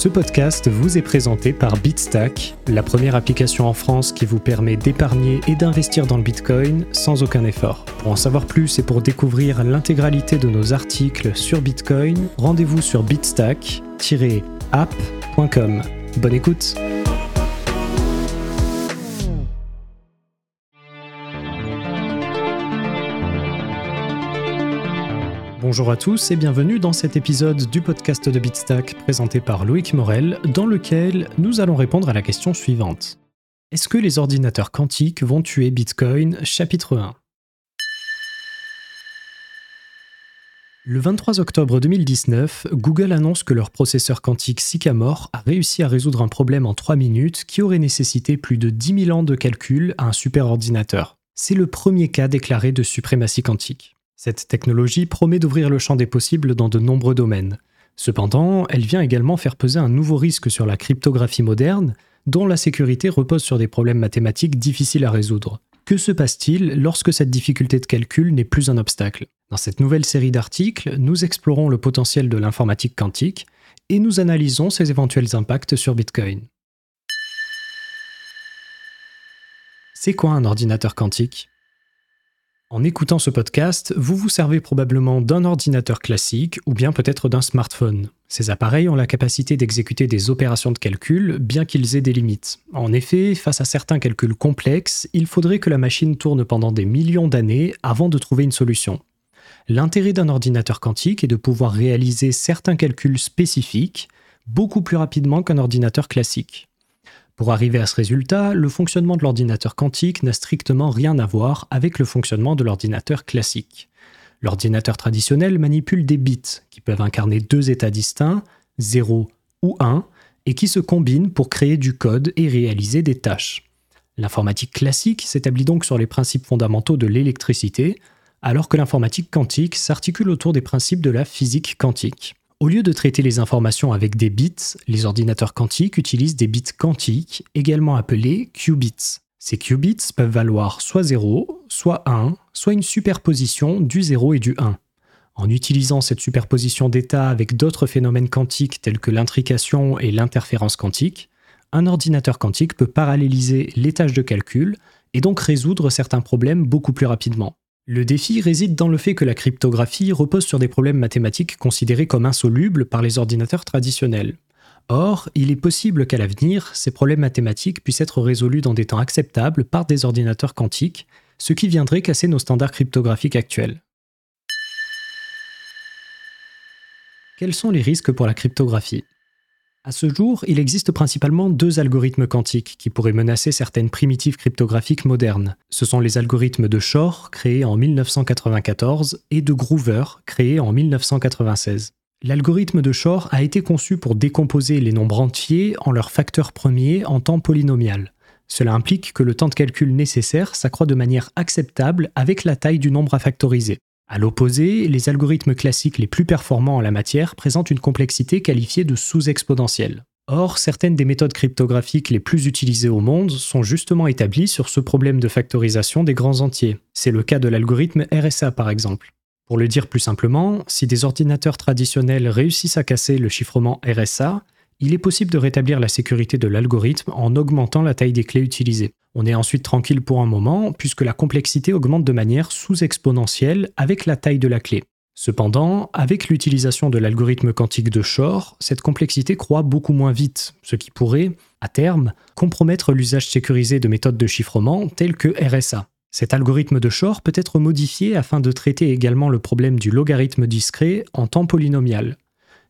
Ce podcast vous est présenté par Bitstack, la première application en France qui vous permet d'épargner et d'investir dans le Bitcoin sans aucun effort. Pour en savoir plus et pour découvrir l'intégralité de nos articles sur Bitcoin, rendez-vous sur bitstack-app.com. Bonne écoute Bonjour à tous et bienvenue dans cet épisode du podcast de Bitstack présenté par Loïc Morel, dans lequel nous allons répondre à la question suivante. Est-ce que les ordinateurs quantiques vont tuer Bitcoin? Chapitre 1 Le 23 octobre 2019, Google annonce que leur processeur quantique Sycamore a réussi à résoudre un problème en 3 minutes qui aurait nécessité plus de 10 000 ans de calcul à un superordinateur. C'est le premier cas déclaré de suprématie quantique. Cette technologie promet d'ouvrir le champ des possibles dans de nombreux domaines. Cependant, elle vient également faire peser un nouveau risque sur la cryptographie moderne, dont la sécurité repose sur des problèmes mathématiques difficiles à résoudre. Que se passe-t-il lorsque cette difficulté de calcul n'est plus un obstacle? Dans cette nouvelle série d'articles, nous explorons le potentiel de l'informatique quantique et nous analysons ses éventuels impacts sur Bitcoin. C'est quoi un ordinateur quantique? En écoutant ce podcast, vous vous servez probablement d'un ordinateur classique ou bien peut-être d'un smartphone. Ces appareils ont la capacité d'exécuter des opérations de calcul, bien qu'ils aient des limites. En effet, face à certains calculs complexes, il faudrait que la machine tourne pendant des millions d'années avant de trouver une solution. L'intérêt d'un ordinateur quantique est de pouvoir réaliser certains calculs spécifiques beaucoup plus rapidement qu'un ordinateur classique. Pour arriver à ce résultat, le fonctionnement de l'ordinateur quantique n'a strictement rien à voir avec le fonctionnement de l'ordinateur classique. L'ordinateur traditionnel manipule des bits qui peuvent incarner deux états distincts, 0 ou 1, et qui se combinent pour créer du code et réaliser des tâches. L'informatique classique s'établit donc sur les principes fondamentaux de l'électricité, alors que l'informatique quantique s'articule autour des principes de la physique quantique. Au lieu de traiter les informations avec des bits, les ordinateurs quantiques utilisent des bits quantiques, également appelés qubits. Ces qubits peuvent valoir soit 0, soit 1, soit une superposition du 0 et du 1. En utilisant cette superposition d'états avec d'autres phénomènes quantiques tels que l'intrication et l'interférence quantique, un ordinateur quantique peut paralléliser les tâches de calcul et donc résoudre certains problèmes beaucoup plus rapidement. Le défi réside dans le fait que la cryptographie repose sur des problèmes mathématiques considérés comme insolubles par les ordinateurs traditionnels. Or, il est possible qu'à l'avenir, ces problèmes mathématiques puissent être résolus dans des temps acceptables par des ordinateurs quantiques, ce qui viendrait casser nos standards cryptographiques actuels. Quels sont les risques pour la cryptographie? À ce jour, il existe principalement deux algorithmes quantiques qui pourraient menacer certaines primitives cryptographiques modernes. Ce sont les algorithmes de Shor, créés en 1994, et de Groover, créés en 1996. L'algorithme de Shor a été conçu pour décomposer les nombres entiers en leurs facteurs premiers en temps polynomial. Cela implique que le temps de calcul nécessaire s'accroît de manière acceptable avec la taille du nombre à factoriser. À l'opposé, les algorithmes classiques les plus performants en la matière présentent une complexité qualifiée de sous-exponentielle. Or, certaines des méthodes cryptographiques les plus utilisées au monde sont justement établies sur ce problème de factorisation des grands entiers. C'est le cas de l'algorithme RSA par exemple. Pour le dire plus simplement, si des ordinateurs traditionnels réussissent à casser le chiffrement RSA, il est possible de rétablir la sécurité de l'algorithme en augmentant la taille des clés utilisées. On est ensuite tranquille pour un moment, puisque la complexité augmente de manière sous-exponentielle avec la taille de la clé. Cependant, avec l'utilisation de l'algorithme quantique de Shor, cette complexité croît beaucoup moins vite, ce qui pourrait, à terme, compromettre l'usage sécurisé de méthodes de chiffrement telles que RSA. Cet algorithme de Shor peut être modifié afin de traiter également le problème du logarithme discret en temps polynomial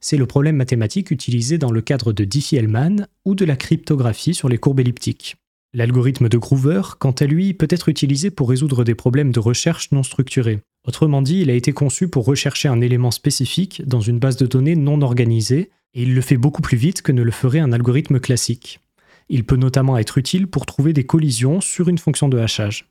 c'est le problème mathématique utilisé dans le cadre de Diffie-Hellman ou de la cryptographie sur les courbes elliptiques. L'algorithme de Groover, quant à lui, peut être utilisé pour résoudre des problèmes de recherche non structurés. Autrement dit, il a été conçu pour rechercher un élément spécifique dans une base de données non organisée, et il le fait beaucoup plus vite que ne le ferait un algorithme classique. Il peut notamment être utile pour trouver des collisions sur une fonction de hachage.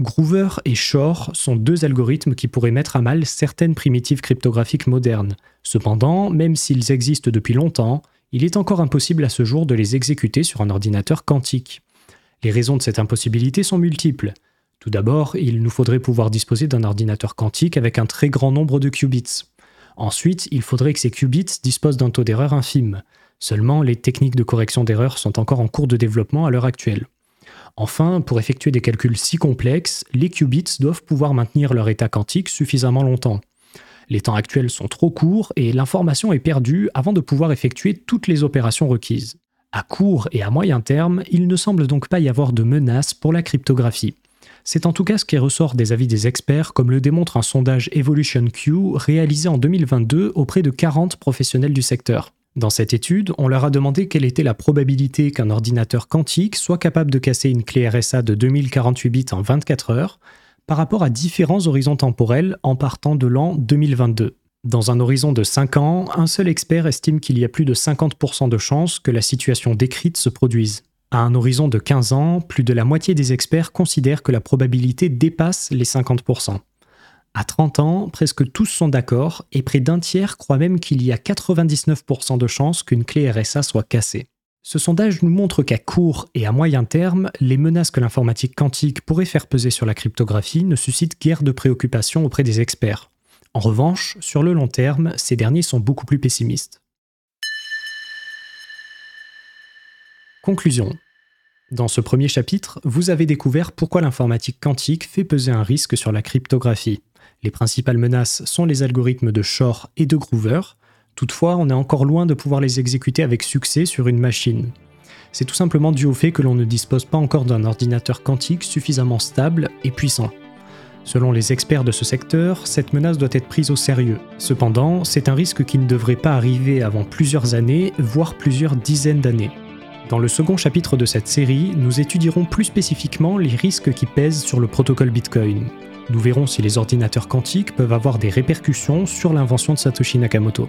Groover et Shor sont deux algorithmes qui pourraient mettre à mal certaines primitives cryptographiques modernes. Cependant, même s'ils existent depuis longtemps, il est encore impossible à ce jour de les exécuter sur un ordinateur quantique. Les raisons de cette impossibilité sont multiples. Tout d'abord, il nous faudrait pouvoir disposer d'un ordinateur quantique avec un très grand nombre de qubits. Ensuite, il faudrait que ces qubits disposent d'un taux d'erreur infime. Seulement, les techniques de correction d'erreurs sont encore en cours de développement à l'heure actuelle. Enfin, pour effectuer des calculs si complexes, les qubits doivent pouvoir maintenir leur état quantique suffisamment longtemps. Les temps actuels sont trop courts et l'information est perdue avant de pouvoir effectuer toutes les opérations requises. À court et à moyen terme, il ne semble donc pas y avoir de menace pour la cryptographie. C'est en tout cas ce qui ressort des avis des experts, comme le démontre un sondage Evolution Q réalisé en 2022 auprès de 40 professionnels du secteur. Dans cette étude, on leur a demandé quelle était la probabilité qu'un ordinateur quantique soit capable de casser une clé RSA de 2048 bits en 24 heures par rapport à différents horizons temporels en partant de l'an 2022. Dans un horizon de 5 ans, un seul expert estime qu'il y a plus de 50% de chances que la situation décrite se produise. À un horizon de 15 ans, plus de la moitié des experts considèrent que la probabilité dépasse les 50%. À 30 ans, presque tous sont d'accord et près d'un tiers croient même qu'il y a 99% de chances qu'une clé RSA soit cassée. Ce sondage nous montre qu'à court et à moyen terme, les menaces que l'informatique quantique pourrait faire peser sur la cryptographie ne suscitent guère de préoccupation auprès des experts. En revanche, sur le long terme, ces derniers sont beaucoup plus pessimistes. Conclusion. Dans ce premier chapitre, vous avez découvert pourquoi l'informatique quantique fait peser un risque sur la cryptographie. Les principales menaces sont les algorithmes de Shor et de Groover. Toutefois, on est encore loin de pouvoir les exécuter avec succès sur une machine. C'est tout simplement dû au fait que l'on ne dispose pas encore d'un ordinateur quantique suffisamment stable et puissant. Selon les experts de ce secteur, cette menace doit être prise au sérieux. Cependant, c'est un risque qui ne devrait pas arriver avant plusieurs années, voire plusieurs dizaines d'années. Dans le second chapitre de cette série, nous étudierons plus spécifiquement les risques qui pèsent sur le protocole Bitcoin. Nous verrons si les ordinateurs quantiques peuvent avoir des répercussions sur l'invention de Satoshi Nakamoto.